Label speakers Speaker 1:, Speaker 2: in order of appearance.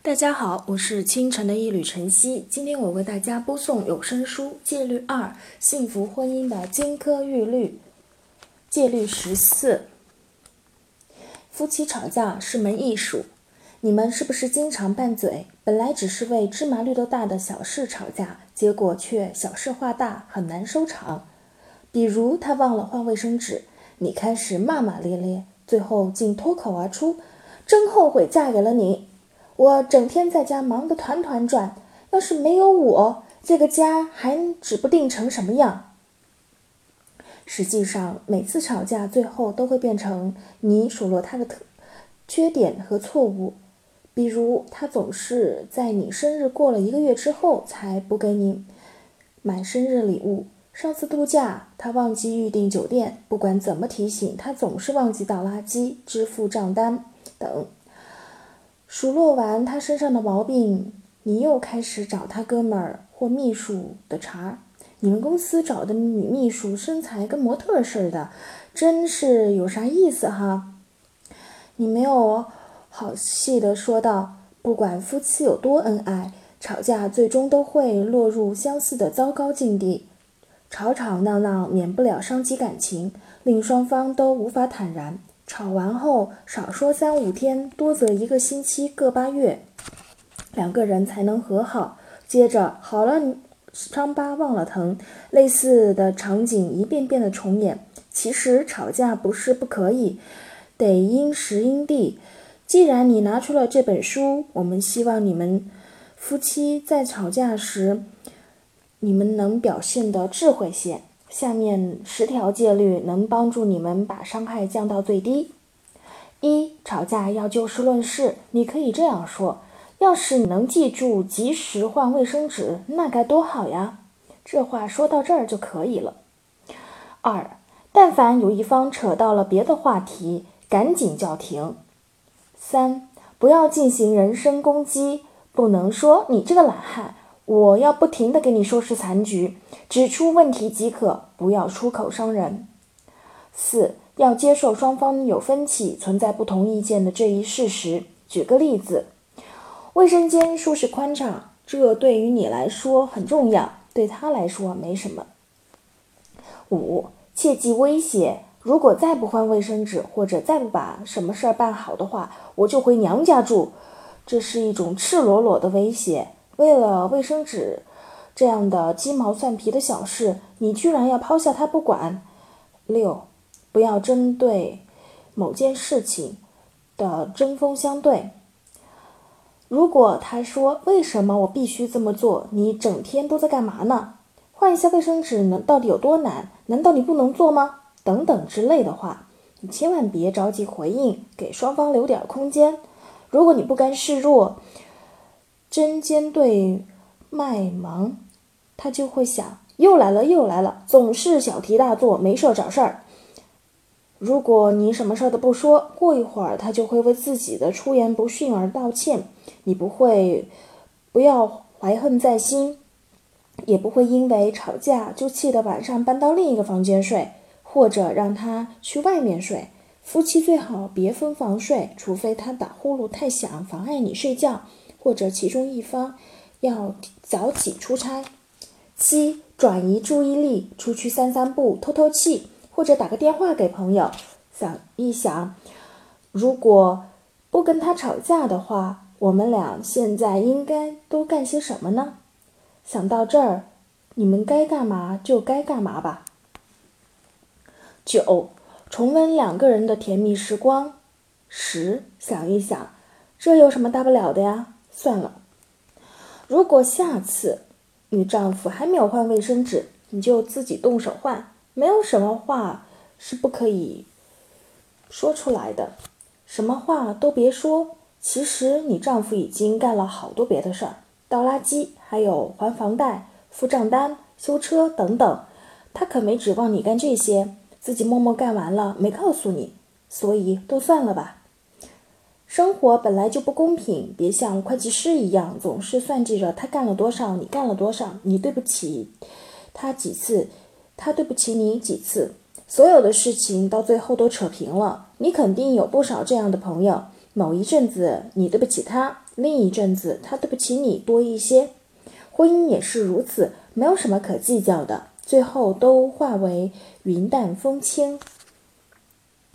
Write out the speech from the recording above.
Speaker 1: 大家好，我是清晨的一缕晨曦。今天我为大家播送有声书《戒律二：幸福婚姻的金科玉律》。戒律十四：夫妻吵架是门艺术。你们是不是经常拌嘴？本来只是为芝麻绿豆大的小事吵架，结果却小事化大，很难收场。比如他忘了换卫生纸，你开始骂骂咧咧，最后竟脱口而出：“真后悔嫁给了你。”我整天在家忙得团团转，要是没有我，这个家还指不定成什么样。实际上，每次吵架最后都会变成你数落他的特缺点和错误，比如他总是在你生日过了一个月之后才不给你买生日礼物；上次度假他忘记预订酒店，不管怎么提醒他总是忘记倒垃圾、支付账单等。数落完他身上的毛病，你又开始找他哥们儿或秘书的茬儿。你们公司找的女秘书身材跟模特似的，真是有啥意思哈？你没有好气的说道：“不管夫妻有多恩爱，吵架最终都会落入相似的糟糕境地。吵吵闹闹免不了伤及感情，令双方都无法坦然。”吵完后，少说三五天，多则一个星期，个八月，两个人才能和好。接着好了，伤疤忘了疼，类似的场景一遍遍的重演。其实吵架不是不可以，得因时因地。既然你拿出了这本书，我们希望你们夫妻在吵架时，你们能表现的智慧些。下面十条戒律能帮助你们把伤害降到最低。一、吵架要就事论事，你可以这样说：“要是你能记住及时换卫生纸，那该多好呀！”这话说到这儿就可以了。二、但凡有一方扯到了别的话题，赶紧叫停。三、不要进行人身攻击，不能说“你这个懒汉”。我要不停地给你收拾残局，指出问题即可，不要出口伤人。四要接受双方有分歧、存在不同意见的这一事实。举个例子，卫生间舒适宽敞，这对于你来说很重要，对他来说没什么。五切忌威胁，如果再不换卫生纸，或者再不把什么事儿办好的话，我就回娘家住。这是一种赤裸裸的威胁。为了卫生纸这样的鸡毛蒜皮的小事，你居然要抛下他不管？六，不要针对某件事情的针锋相对。如果他说为什么我必须这么做？你整天都在干嘛呢？换一下卫生纸能到底有多难？难道你不能做吗？等等之类的话，你千万别着急回应，给双方留点空间。如果你不甘示弱，针尖对麦芒，他就会想：又来了，又来了，总是小题大做，没事找事儿。如果你什么事儿都不说，过一会儿他就会为自己的出言不逊而道歉。你不会，不要怀恨在心，也不会因为吵架就气得晚上搬到另一个房间睡，或者让他去外面睡。夫妻最好别分房睡，除非他打呼噜太响，妨碍你睡觉。或者其中一方要早起出差。七、转移注意力，出去散散步，透透气，或者打个电话给朋友。想一想，如果不跟他吵架的话，我们俩现在应该都干些什么呢？想到这儿，你们该干嘛就该干嘛吧。九、重温两个人的甜蜜时光。十、想一想，这有什么大不了的呀？算了，如果下次你丈夫还没有换卫生纸，你就自己动手换。没有什么话是不可以说出来的，什么话都别说。其实你丈夫已经干了好多别的事儿，倒垃圾，还有还房贷、付账单、修车等等，他可没指望你干这些，自己默默干完了，没告诉你，所以都算了吧。生活本来就不公平，别像会计师一样，总是算计着他干了多少，你干了多少，你对不起他几次，他对不起你几次，所有的事情到最后都扯平了。你肯定有不少这样的朋友，某一阵子你对不起他，另一阵子他对不起你多一些。婚姻也是如此，没有什么可计较的，最后都化为云淡风轻。